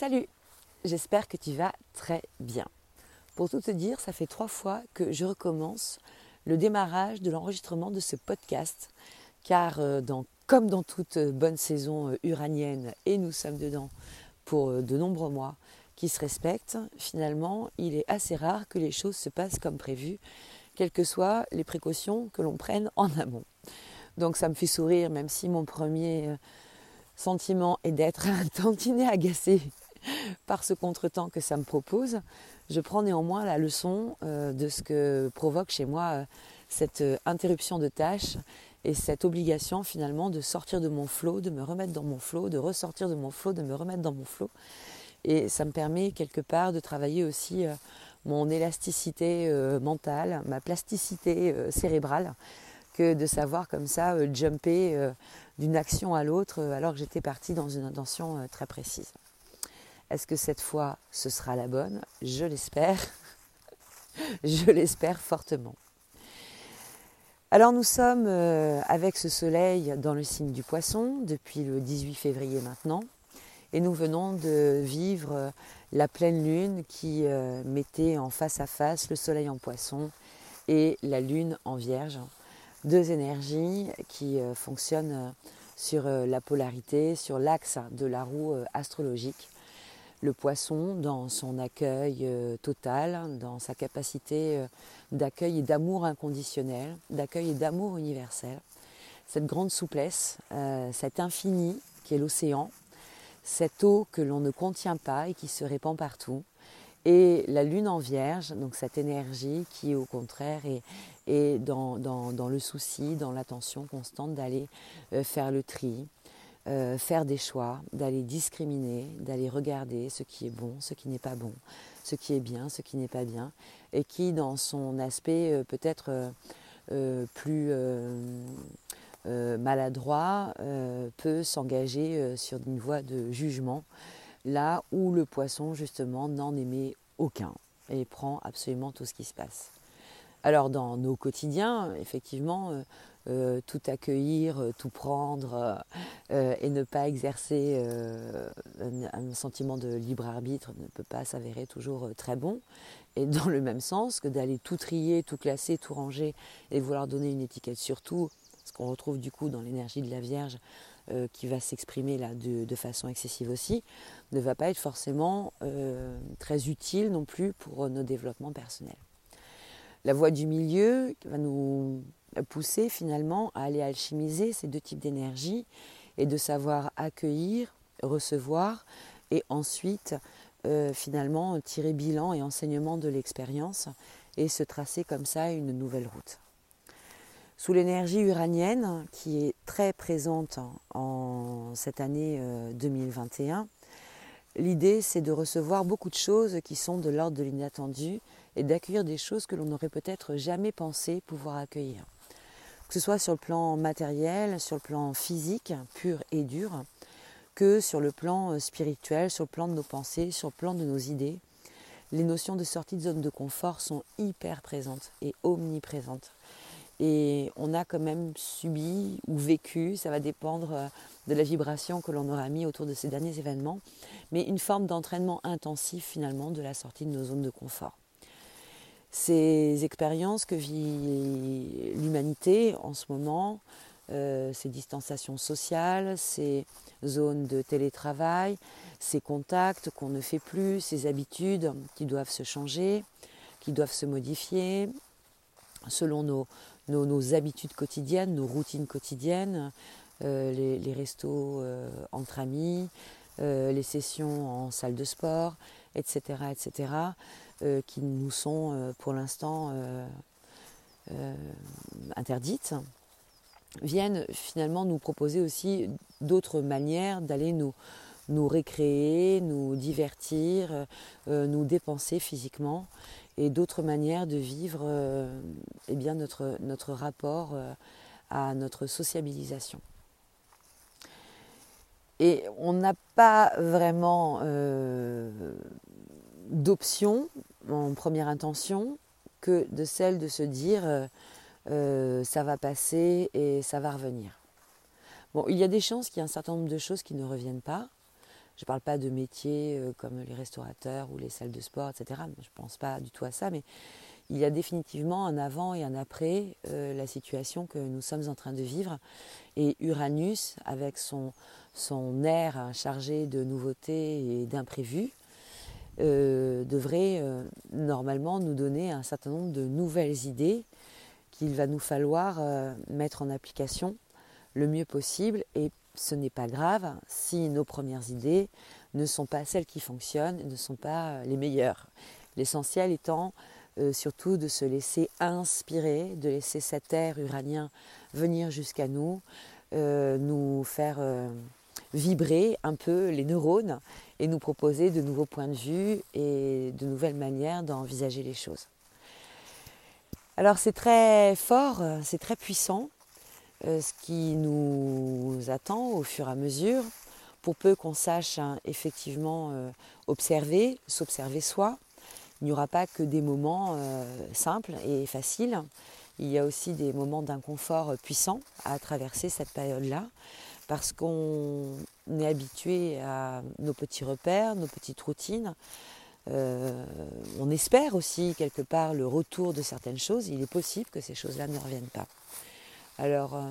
Salut, j'espère que tu vas très bien. Pour tout te dire, ça fait trois fois que je recommence le démarrage de l'enregistrement de ce podcast, car euh, comme dans toute bonne saison euh, uranienne, et nous sommes dedans pour euh, de nombreux mois qui se respectent, finalement, il est assez rare que les choses se passent comme prévu, quelles que soient les précautions que l'on prenne en amont. Donc ça me fait sourire, même si mon premier sentiment est d'être un tantinet agacé par ce contretemps que ça me propose, je prends néanmoins la leçon euh, de ce que provoque chez moi euh, cette euh, interruption de tâches et cette obligation finalement de sortir de mon flot, de me remettre dans mon flot, de ressortir de mon flot, de me remettre dans mon flot. Et ça me permet quelque part de travailler aussi mon élasticité mentale, ma plasticité cérébrale, que de savoir comme ça jumper d'une action à l'autre alors que j'étais partie dans une intention très précise. Est-ce que cette fois ce sera la bonne? Je l'espère. Je l'espère fortement. Alors nous sommes euh, avec ce soleil dans le signe du poisson depuis le 18 février maintenant et nous venons de vivre euh, la pleine lune qui euh, mettait en face à face le soleil en poisson et la lune en vierge. Deux énergies qui fonctionnent sur la polarité, sur l'axe de la roue astrologique le poisson dans son accueil euh, total, dans sa capacité euh, d'accueil et d'amour inconditionnel, d'accueil et d'amour universel. Cette grande souplesse, euh, cet infini qui est l'océan, cette eau que l'on ne contient pas et qui se répand partout, et la lune en vierge, donc cette énergie qui au contraire est, dans, le souci, dans l'attention constante d'aller faire le tri, euh, faire des choix, d'aller discriminer, d'aller regarder ce qui est bon, ce qui n'est pas bon, ce qui est bien, ce qui n'est pas bien, et qui dans son aspect euh, peut-être euh, plus maladroit peut s'engager sur une voie de jugement, là où le poisson justement n'en émet aucun et prend absolument tout ce qui se passe. Alors dans nos quotidiens, effectivement, euh, euh, tout accueillir, euh, tout prendre et ne pas exercer un, sentiment de libre arbitre ne peut pas s'avérer toujours très bon. Et dans le même sens que d'aller tout trier, tout classer, tout ranger et vouloir donner une étiquette sur tout, ce qu'on retrouve du coup dans l'énergie de la Vierge qui va s'exprimer là de, façon excessive aussi, ne va pas être forcément très utile non plus pour nos développements personnels la voie du milieu va nous pousser finalement à aller alchimiser ces deux types d'énergie et de savoir accueillir, recevoir et ensuite euh, finalement tirer bilan et enseignement de l'expérience et se tracer comme ça une nouvelle route. Sous l'énergie uranienne qui est très présente en cette année 2021, euh, l'idée c'est de recevoir beaucoup de choses qui sont de l'ordre de l'inattendu et d'accueillir des choses que l'on n'aurait peut-être jamais pensé pouvoir accueillir. Que ce soit sur le plan matériel, sur le plan physique, pur et dur, que sur le plan euh, spirituel, sur le plan de nos pensées, sur le plan de nos idées. Les notions de sortie de zone de confort sont hyper présentes et omniprésentes. Et on a quand même subi ou vécu, ça va dépendre euh, de la vibration que l'on aura mis autour de ces derniers événements, mais une forme d'entraînement intensif finalement de la sortie de nos zones de confort ces expériences que vit l'humanité en ce moment, euh, ces distanciations sociales, ces zones de télétravail, ces contacts qu'on ne fait plus, ces habitudes qui doivent se changer, qui doivent se modifier selon nos, habitudes quotidiennes, nos routines quotidiennes, euh, les, restos euh, entre amis, les sessions en salle de sport, etc. etc. Euh, qui nous sont euh, pour l'instant euh, interdites, viennent finalement nous proposer aussi d'autres manières d'aller nous, nous récréer, nous divertir, nous dépenser physiquement et d'autres manières de vivre eh bien notre, notre rapport à notre sociabilisation. Et on n'a pas vraiment d'option en première intention que de celle de se dire euh, euh, ça va passer et ça va revenir. Bon, il y a des chances qu'il y ait un certain nombre de choses qui ne reviennent pas. Je ne parle pas de métiers comme les restaurateurs ou les salles de sport, etc. Je ne pense pas du tout à ça, mais il y a définitivement un avant et un après la situation que nous sommes en train de vivre. Et Uranus, avec son, son air chargé de nouveautés et d'imprévus, euh, devrait euh, normalement nous donner un certain nombre de nouvelles idées qu'il va nous falloir euh, mettre en application le mieux possible. Et ce n'est pas grave si nos premières idées ne sont pas celles qui fonctionnent, ne sont pas les meilleures. L'essentiel étant surtout de se laisser inspirer, de laisser cet air uranien venir jusqu'à nous, nous faire vibrer un peu les neurones et nous proposer de nouveaux points de vue et de nouvelles manières d'envisager les choses. Alors c'est très fort, c'est très puissant euh, ce qui nous attend au fur et à mesure, pour peu qu'on sache hein, effectivement euh, observer, s'observer soi. Il n'y aura pas que des moments euh, simples et faciles, il y a aussi des moments d'inconfort puissants à traverser cette période-là parce qu'on est habitué à nos petits repères, nos petites routines. Euh, on espère aussi quelque part le retour de certaines choses. Il est possible que ces choses-là ne reviennent pas. Alors, euh,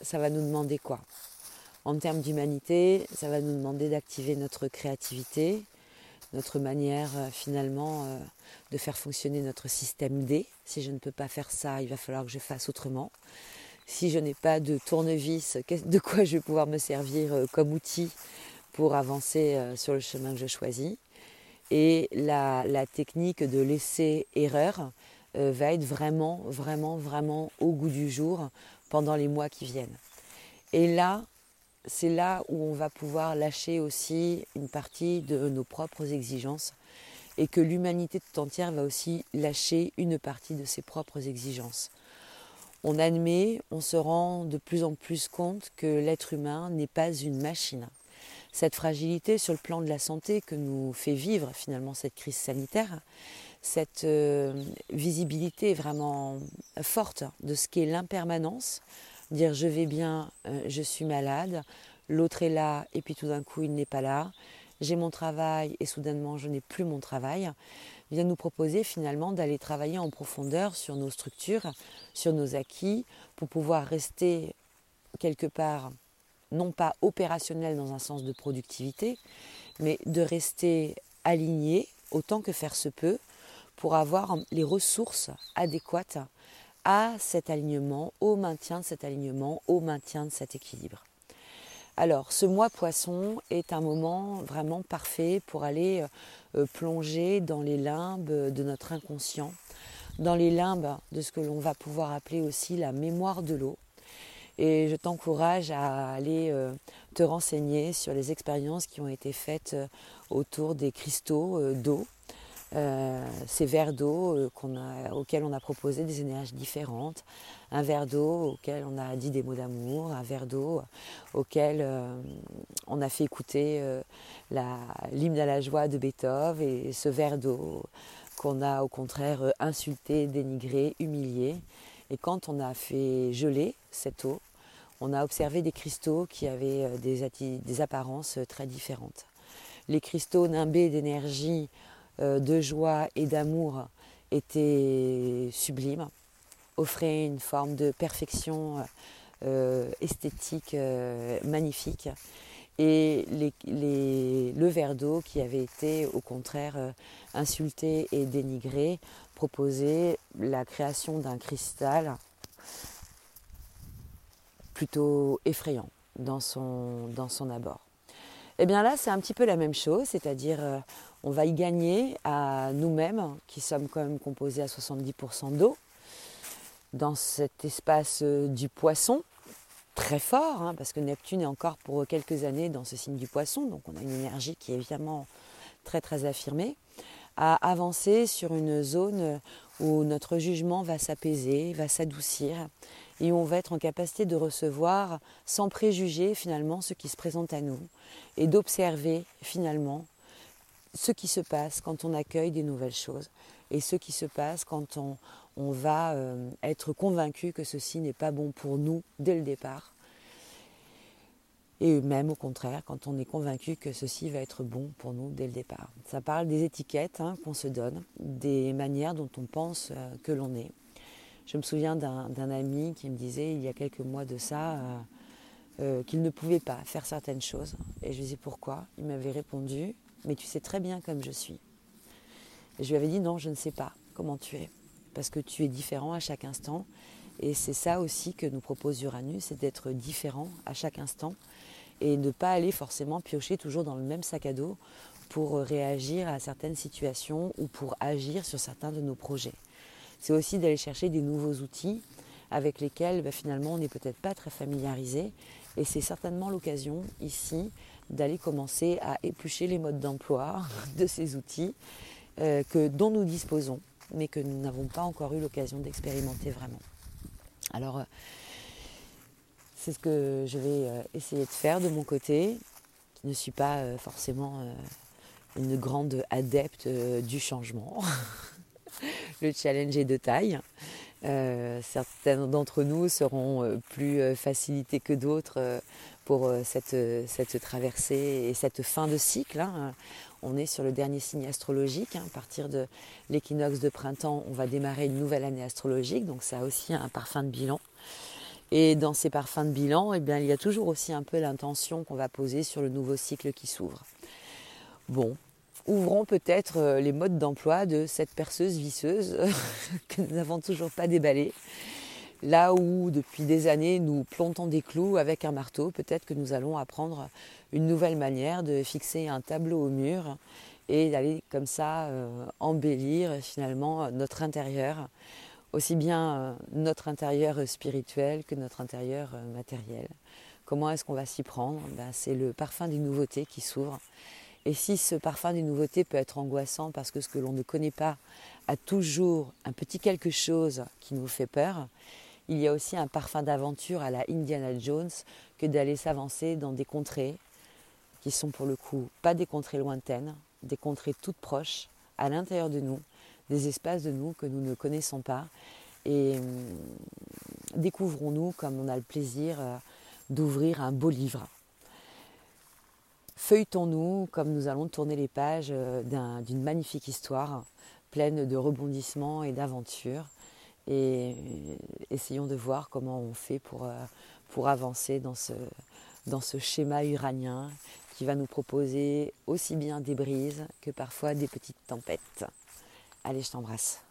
ça va nous demander quoi? En termes d'humanité, ça va nous demander d'activer notre créativité, notre manière euh, finalement de faire fonctionner notre système D. Si je ne peux pas faire ça, il va falloir que je fasse autrement si je n'ai pas de tournevis, de quoi je vais pouvoir me servir euh, comme outil pour avancer euh, sur le chemin que je choisis. Et la, technique de laisser erreur euh, va être vraiment, vraiment, vraiment au goût du jour pendant les mois qui viennent. Et là, c'est là où on va pouvoir lâcher aussi une partie de nos propres exigences et que l'humanité tout entière va aussi lâcher une partie de ses propres exigences on admet, on se rend de plus en plus compte que l'être humain n'est pas une machine. Cette fragilité sur le plan de la santé que nous fait vivre finalement cette crise sanitaire, cette euh, visibilité vraiment forte de ce qu'est l'impermanence, dire je vais bien, euh, je suis malade, l'autre est là et puis tout d'un coup il n'est pas là, j'ai mon travail et soudainement je n'ai plus mon travail, vient nous proposer finalement d'aller travailler en profondeur sur nos structures, sur nos acquis, pour pouvoir rester quelque part, non pas opérationnel dans un sens de productivité, mais de rester aligné autant que faire se peut pour avoir les ressources adéquates à cet alignement, au maintien de cet alignement, au maintien de cet équilibre. Alors, ce mois poisson est un moment vraiment parfait pour aller euh, plonger dans les limbes de notre inconscient, dans les limbes de ce que l'on va pouvoir appeler aussi la mémoire de l'eau. Et je t'encourage à aller euh, te renseigner sur les expériences qui ont été faites euh, autour des cristaux d'eau euh, ces verres d'eau euh, auxquels on a proposé des énergies différentes, un verre d'eau auquel on a dit des mots d'amour, un verre d'eau auquel euh, on a fait écouter l'hymne à la joie de Beethoven et ce verre d'eau qu'on a au contraire insulté, dénigré, humilié. Et quand on a fait geler cette eau, on a observé des cristaux qui avaient des apparences très différentes. Les cristaux nimbés d'énergie de joie et d'amour était sublime, offrait une forme de perfection euh, esthétique euh, magnifique. Et le verre d'eau qui avait été au contraire insulté et dénigré proposait la création d'un cristal plutôt effrayant dans son abord. Et eh bien là, c'est un petit peu la même chose, c'est-à-dire on va y gagner à nous-mêmes, qui sommes quand même composés à 70% d'eau, dans cet espace euh, du poisson, très fort, hein, parce que Neptune est encore pour quelques années dans ce signe du poisson, donc on a une énergie qui est évidemment très très affirmée, à avancer sur une zone où notre jugement va s'apaiser, va s'adoucir, et on va être en capacité de recevoir sans préjuger finalement ce qui se présente à nous, et d'observer finalement ce qui se passe quand on accueille des nouvelles choses et ce qui se passe quand on, va euh, être convaincu que ceci n'est pas bon pour nous dès le départ. et même au contraire quand on est convaincu que ceci va être bon pour nous dès le départ. Ça parle des étiquettes hein, qu'on se donne, des manières dont on pense euh, que l'on est. Je me souviens d'un ami qui me disait il y a quelques mois de ça euh, euh, qu'il ne pouvait pas faire certaines choses. Et je lui disais pourquoi? Il m'avait répondu mais tu sais très bien comme je suis. Et je lui avais dit non, je ne sais pas comment tu es, parce que tu es différent à chaque instant. Et c'est ça aussi que nous propose Uranus, c'est d'être différent à chaque instant et ne pas aller forcément piocher toujours dans le même sac à dos pour réagir à certaines situations ou pour agir sur certains de nos projets. C'est aussi d'aller chercher des nouveaux outils avec lesquels bah, finalement on n'est peut-être pas très familiarisé et c'est certainement l'occasion ici d'aller commencer à éplucher les modes d'emploi de ces outils euh, que, dont nous disposons mais que nous n'avons pas encore eu l'occasion d'expérimenter vraiment. Alors euh, c'est ce que je vais euh, essayer de faire de mon côté, qui ne suis pas forcément une grande adepte du changement. Le challenge est de taille. certains d'entre nous seront plus facilités que d'autres pour cette, cette, traversée et cette fin de cycle. Hein. On est sur le dernier signe astrologique. Hein. À partir de l'équinoxe de printemps, on va démarrer une nouvelle année astrologique. Donc ça a aussi un parfum de bilan. Et dans ces parfums de bilan, eh bien, il y a toujours aussi un peu l'intention qu'on va poser sur le nouveau cycle qui s'ouvre. Bon, ouvrons peut-être euh, les modes d'emploi de cette perceuse visseuse que nous n'avons toujours pas déballée. Là où depuis des années nous plantons des clous avec un marteau, peut-être que nous allons apprendre une nouvelle manière de fixer un tableau au mur et d'aller comme ça euh, embellir finalement notre intérieur aussi bien euh, notre intérieur spirituel que notre intérieur euh, matériel. Comment est-ce qu'on va s'y prendre? Ben, C'est le parfum des nouveautés qui s'ouvre. Et si ce parfum des nouveautés peut être angoissant parce que ce que l'on ne connaît pas a toujours un petit quelque chose qui nous fait peur, il y a aussi un parfum d'aventure à la Indiana Jones que d'aller s'avancer dans des contrées qui sont pour le coup pas des contrées lointaines, des contrées toutes proches à l'intérieur de nous, des espaces de nous que nous ne connaissons pas. Et hum, découvrons-nous comme on a le plaisir euh, d'ouvrir un beau livre. Feuilletons-nous comme nous allons tourner les pages euh, d'une magnifique histoire pleine de rebondissements et d'aventures. Et euh, essayons de voir comment on fait pour, pour avancer dans ce, dans ce schéma uranien qui va nous proposer aussi bien des brises que parfois des petites tempêtes. Allez, je t'embrasse.